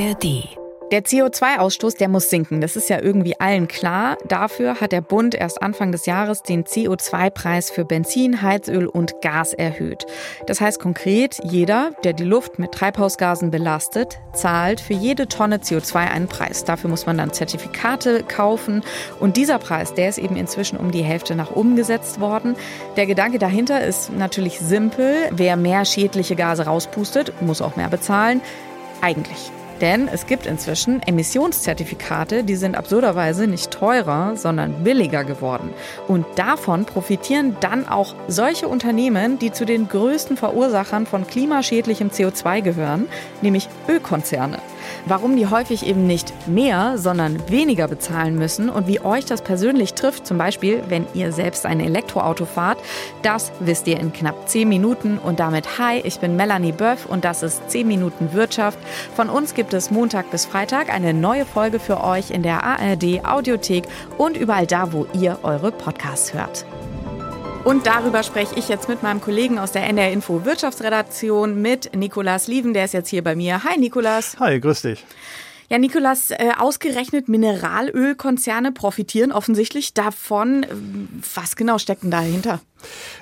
ARD der CO2-Ausstoß, der muss sinken. Das ist ja irgendwie allen klar. Dafür hat der Bund erst Anfang des Jahres den CO2-Preis für Benzin, Heizöl und Gas erhöht. Das heißt konkret, jeder, der die Luft mit Treibhausgasen belastet, zahlt für jede Tonne CO2 einen Preis. Dafür muss man dann Zertifikate kaufen. Und dieser Preis, der ist eben inzwischen um die Hälfte nach oben gesetzt worden. Der Gedanke dahinter ist natürlich simpel. Wer mehr schädliche Gase rauspustet, muss auch mehr bezahlen. Eigentlich. Denn es gibt inzwischen Emissionszertifikate, die sind absurderweise nicht teurer, sondern billiger geworden. Und davon profitieren dann auch solche Unternehmen, die zu den größten Verursachern von klimaschädlichem CO2 gehören, nämlich Ölkonzerne warum die häufig eben nicht mehr, sondern weniger bezahlen müssen und wie euch das persönlich trifft, zum Beispiel wenn ihr selbst ein Elektroauto fahrt, das wisst ihr in knapp 10 Minuten. Und damit hi, ich bin Melanie Böff und das ist 10 Minuten Wirtschaft. Von uns gibt es Montag bis Freitag eine neue Folge für euch in der ARD Audiothek und überall da, wo ihr eure Podcasts hört. Und darüber spreche ich jetzt mit meinem Kollegen aus der NR Info Wirtschaftsredaktion mit Nikolas Lieven, der ist jetzt hier bei mir. Hi Nikolas. Hi, grüß dich. Ja, Nikolas, äh, ausgerechnet Mineralölkonzerne profitieren offensichtlich davon. Was genau steckt denn dahinter?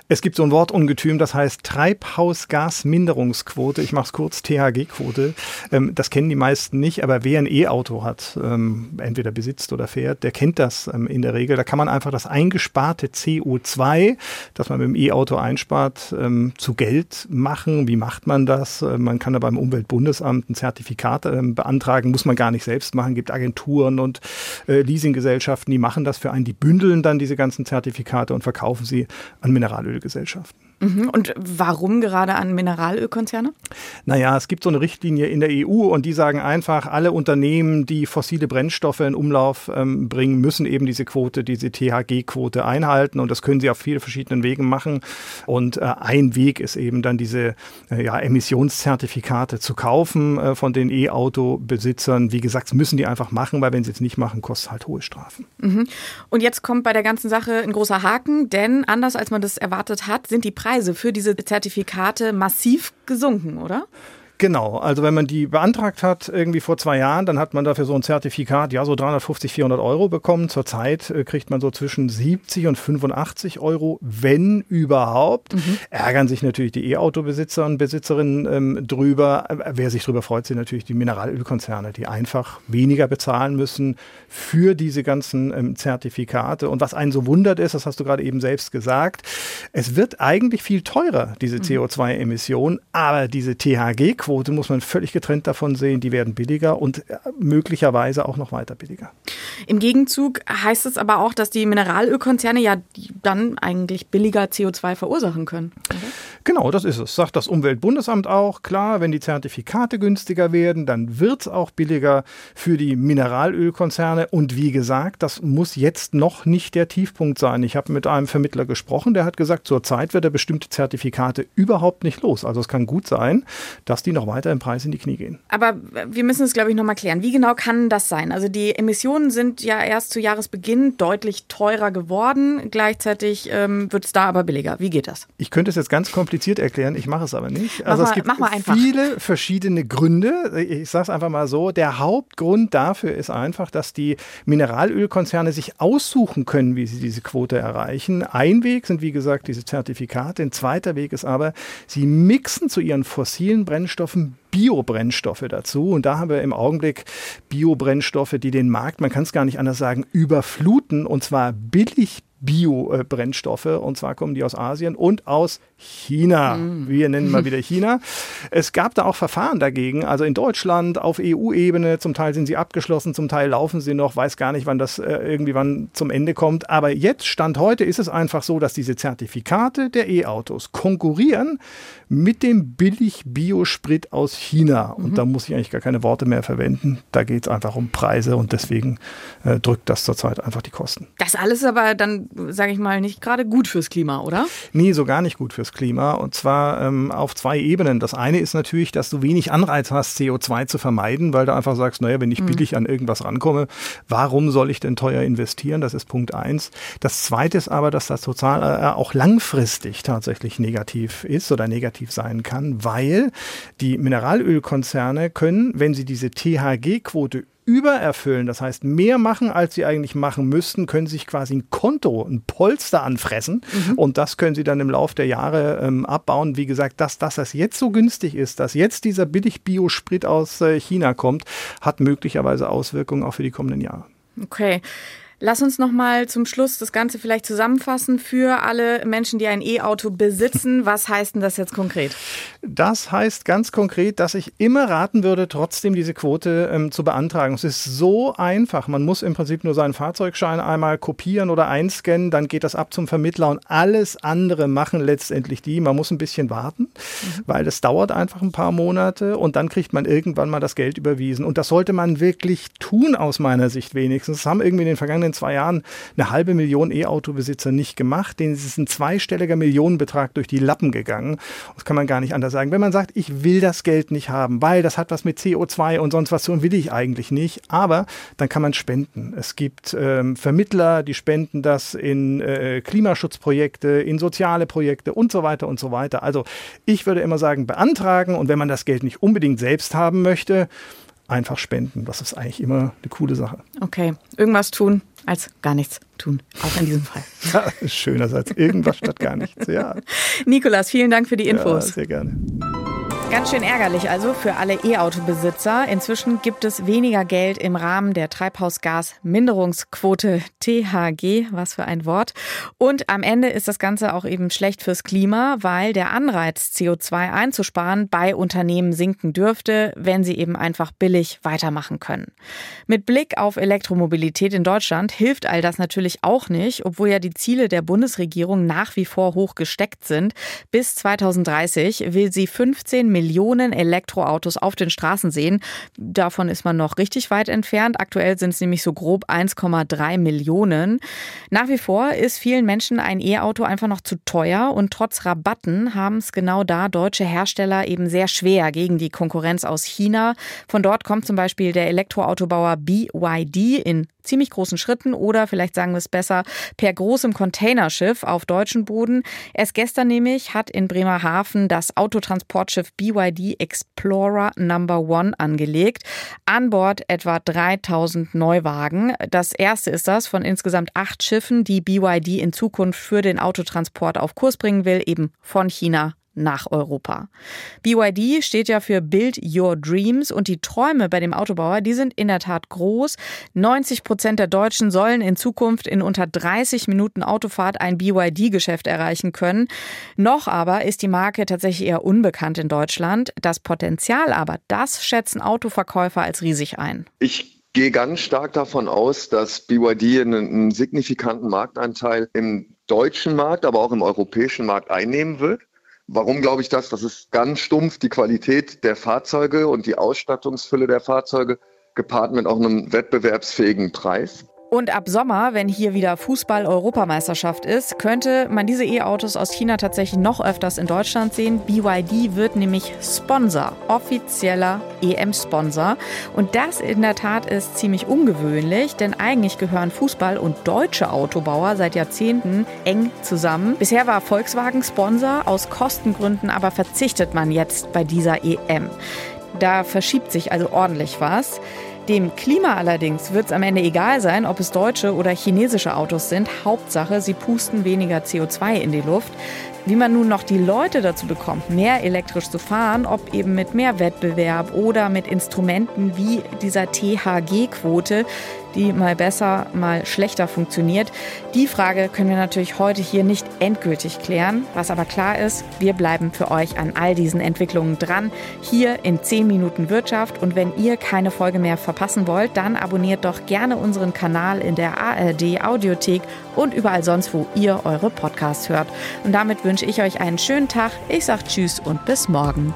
Es gibt so ein Wortungetüm, das heißt Treibhausgasminderungsquote. Ich mache es kurz, THG-Quote. Ähm, das kennen die meisten nicht, aber wer ein E-Auto hat, ähm, entweder besitzt oder fährt, der kennt das ähm, in der Regel. Da kann man einfach das eingesparte CO2, das man mit dem E-Auto einspart, zu Geld machen. Wie macht man das? Äh, man kann da beim Umweltbundesamt ein Zertifikat beantragen, muss man gar nicht selbst machen. Gibt Agenturen und äh, Leasinggesellschaften, die machen das für einen. Die bündeln dann diese ganzen Zertifikate und verkaufen sie an Mineralölgesellschaften. Mhm. Und warum gerade an Mineralölkonzerne? Naja, es gibt so eine Richtlinie in der EU und die sagen einfach, alle Unternehmen, die fossile Brennstoffe in Umlauf ähm, bringen, müssen eben diese Quote, diese THG-Quote einhalten und das können sie auf viele verschiedenen Wegen machen. Und äh, ein Weg ist eben dann diese äh, ja, Emissionszertifikate zu kaufen äh, von den E-Auto-Besitzern. Wie gesagt, müssen die einfach machen, weil wenn sie es nicht machen, kostet es halt hohe Strafen. Mhm. Und jetzt kommt bei der ganzen Sache ein großer Haken, denn anders als man das erwartet hat, sind die Preise Preise für diese Zertifikate massiv gesunken, oder? Genau, also wenn man die beantragt hat, irgendwie vor zwei Jahren, dann hat man dafür so ein Zertifikat, ja, so 350, 400 Euro bekommen. Zurzeit äh, kriegt man so zwischen 70 und 85 Euro, wenn überhaupt. Mhm. Ärgern sich natürlich die E-Auto-Besitzer und Besitzerinnen ähm, drüber. Äh, wer sich drüber freut, sind natürlich die Mineralölkonzerne, die einfach weniger bezahlen müssen für diese ganzen ähm, Zertifikate. Und was einen so wundert ist, das hast du gerade eben selbst gesagt, es wird eigentlich viel teurer, diese mhm. CO2-Emissionen, aber diese THG- Quote muss man völlig getrennt davon sehen. Die werden billiger und äh, möglicherweise auch noch weiter billiger. Im Gegenzug heißt es aber auch, dass die Mineralölkonzerne ja dann eigentlich billiger CO2 verursachen können. Oder? Genau, das ist es. Sagt das Umweltbundesamt auch. Klar, wenn die Zertifikate günstiger werden, dann wird es auch billiger für die Mineralölkonzerne. Und wie gesagt, das muss jetzt noch nicht der Tiefpunkt sein. Ich habe mit einem Vermittler gesprochen, der hat gesagt, zurzeit wird er bestimmte Zertifikate überhaupt nicht los. Also es kann gut sein, dass die noch weiter im Preis in die Knie gehen. Aber wir müssen es, glaube ich, nochmal klären. Wie genau kann das sein? Also die Emissionen sind ja erst zu Jahresbeginn deutlich teurer geworden. Gleichzeitig ähm, wird es da aber billiger. Wie geht das? Ich könnte es jetzt ganz kompliziert erklären. Ich mache es aber nicht. Also mal, es gibt viele verschiedene Gründe. Ich sage es einfach mal so. Der Hauptgrund dafür ist einfach, dass die Mineralölkonzerne sich aussuchen können, wie sie diese Quote erreichen. Ein Weg sind, wie gesagt, diese Zertifikate. Ein zweiter Weg ist aber, sie mixen zu ihren fossilen Brennstoffen Brennstoffen Biobrennstoffe dazu. Und da haben wir im Augenblick Biobrennstoffe, die den Markt, man kann es gar nicht anders sagen, überfluten und zwar billig Biobrennstoffe. Und zwar kommen die aus Asien und aus China. Mm. Wir nennen mal wieder China. Es gab da auch Verfahren dagegen. Also in Deutschland auf EU-Ebene. Zum Teil sind sie abgeschlossen, zum Teil laufen sie noch. Weiß gar nicht, wann das äh, irgendwie wann zum Ende kommt. Aber jetzt, Stand heute, ist es einfach so, dass diese Zertifikate der E-Autos konkurrieren mit dem billig Biosprit aus China. Und mhm. da muss ich eigentlich gar keine Worte mehr verwenden. Da geht es einfach um Preise und deswegen äh, drückt das zurzeit einfach die Kosten. Das alles aber dann, sage ich mal, nicht gerade gut fürs Klima, oder? Nee, so gar nicht gut fürs Klima. Und zwar ähm, auf zwei Ebenen. Das eine ist natürlich, dass du wenig Anreiz hast, CO2 zu vermeiden, weil du einfach sagst, naja, wenn ich mhm. billig an irgendwas rankomme, warum soll ich denn teuer investieren? Das ist Punkt eins. Das zweite ist aber, dass das total äh, auch langfristig tatsächlich negativ ist oder negativ sein kann, weil die Mineral Mineralölkonzerne können, wenn sie diese THG-Quote übererfüllen, das heißt mehr machen, als sie eigentlich machen müssten, können sich quasi ein Konto, ein Polster anfressen mhm. und das können sie dann im Laufe der Jahre ähm, abbauen. Wie gesagt, dass, dass das jetzt so günstig ist, dass jetzt dieser billig Biosprit aus äh, China kommt, hat möglicherweise Auswirkungen auch für die kommenden Jahre. Okay. Lass uns noch mal zum Schluss das Ganze vielleicht zusammenfassen für alle Menschen, die ein E-Auto besitzen. Was heißt denn das jetzt konkret? Das heißt ganz konkret, dass ich immer raten würde, trotzdem diese Quote ähm, zu beantragen. Es ist so einfach. Man muss im Prinzip nur seinen Fahrzeugschein einmal kopieren oder einscannen, dann geht das ab zum Vermittler und alles andere machen letztendlich die. Man muss ein bisschen warten, mhm. weil das dauert einfach ein paar Monate und dann kriegt man irgendwann mal das Geld überwiesen. Und das sollte man wirklich tun aus meiner Sicht wenigstens. Das haben irgendwie in den vergangenen vergangenen zwei Jahren eine halbe Million E-Auto-Besitzer nicht gemacht. Denen ist ein zweistelliger Millionenbetrag durch die Lappen gegangen. Das kann man gar nicht anders sagen. Wenn man sagt, ich will das Geld nicht haben, weil das hat was mit CO2 und sonst was zu tun, will ich eigentlich nicht. Aber dann kann man spenden. Es gibt ähm, Vermittler, die spenden das in äh, Klimaschutzprojekte, in soziale Projekte und so weiter und so weiter. Also ich würde immer sagen, beantragen und wenn man das Geld nicht unbedingt selbst haben möchte, einfach spenden. Das ist eigentlich immer eine coole Sache. Okay, irgendwas tun als gar nichts tun, auch in diesem Fall. Ja, schöner als irgendwas statt gar nichts, ja. Nikolas, vielen Dank für die Infos. Ja, sehr gerne. Ganz schön ärgerlich also für alle E-Auto-Besitzer. Inzwischen gibt es weniger Geld im Rahmen der Treibhausgasminderungsquote THG, was für ein Wort. Und am Ende ist das Ganze auch eben schlecht fürs Klima, weil der Anreiz, CO2 einzusparen, bei Unternehmen sinken dürfte, wenn sie eben einfach billig weitermachen können. Mit Blick auf Elektromobilität in Deutschland hilft all das natürlich auch nicht, obwohl ja die Ziele der Bundesregierung nach wie vor hoch gesteckt sind. Bis 2030 will sie 15 Millionen Elektroautos auf den Straßen sehen. Davon ist man noch richtig weit entfernt. Aktuell sind es nämlich so grob 1,3 Millionen. Nach wie vor ist vielen Menschen ein E-Auto einfach noch zu teuer und trotz Rabatten haben es genau da deutsche Hersteller eben sehr schwer gegen die Konkurrenz aus China. Von dort kommt zum Beispiel der Elektroautobauer BYD in ziemlich großen Schritten oder vielleicht sagen wir es besser, per großem Containerschiff auf deutschem Boden. Erst gestern nämlich hat in Bremerhaven das Autotransportschiff BYD Explorer Number One angelegt. An Bord etwa 3000 Neuwagen. Das erste ist das von insgesamt acht Schiffen, die BYD in Zukunft für den Autotransport auf Kurs bringen will, eben von China nach Europa. BYD steht ja für Build Your Dreams und die Träume bei dem Autobauer, die sind in der Tat groß. 90 Prozent der Deutschen sollen in Zukunft in unter 30 Minuten Autofahrt ein BYD-Geschäft erreichen können. Noch aber ist die Marke tatsächlich eher unbekannt in Deutschland. Das Potenzial aber, das schätzen Autoverkäufer als riesig ein. Ich gehe ganz stark davon aus, dass BYD einen, einen signifikanten Marktanteil im deutschen Markt, aber auch im europäischen Markt einnehmen wird. Warum glaube ich das? Das ist ganz stumpf die Qualität der Fahrzeuge und die Ausstattungsfülle der Fahrzeuge gepaart mit auch einem wettbewerbsfähigen Preis. Und ab Sommer, wenn hier wieder Fußball-Europameisterschaft ist, könnte man diese E-Autos aus China tatsächlich noch öfters in Deutschland sehen. BYD wird nämlich Sponsor, offizieller EM-Sponsor. Und das in der Tat ist ziemlich ungewöhnlich, denn eigentlich gehören Fußball und deutsche Autobauer seit Jahrzehnten eng zusammen. Bisher war Volkswagen Sponsor, aus Kostengründen aber verzichtet man jetzt bei dieser EM. Da verschiebt sich also ordentlich was. Dem Klima allerdings wird es am Ende egal sein, ob es deutsche oder chinesische Autos sind. Hauptsache, sie pusten weniger CO2 in die Luft. Wie man nun noch die Leute dazu bekommt, mehr elektrisch zu fahren, ob eben mit mehr Wettbewerb oder mit Instrumenten wie dieser THG-Quote, die mal besser, mal schlechter funktioniert. Die Frage können wir natürlich heute hier nicht endgültig klären. Was aber klar ist, wir bleiben für euch an all diesen Entwicklungen dran, hier in 10 Minuten Wirtschaft. Und wenn ihr keine Folge mehr verpassen wollt, dann abonniert doch gerne unseren Kanal in der ARD Audiothek und überall sonst, wo ihr eure Podcasts hört. Und damit wünsche ich euch einen schönen Tag. Ich sage Tschüss und bis morgen.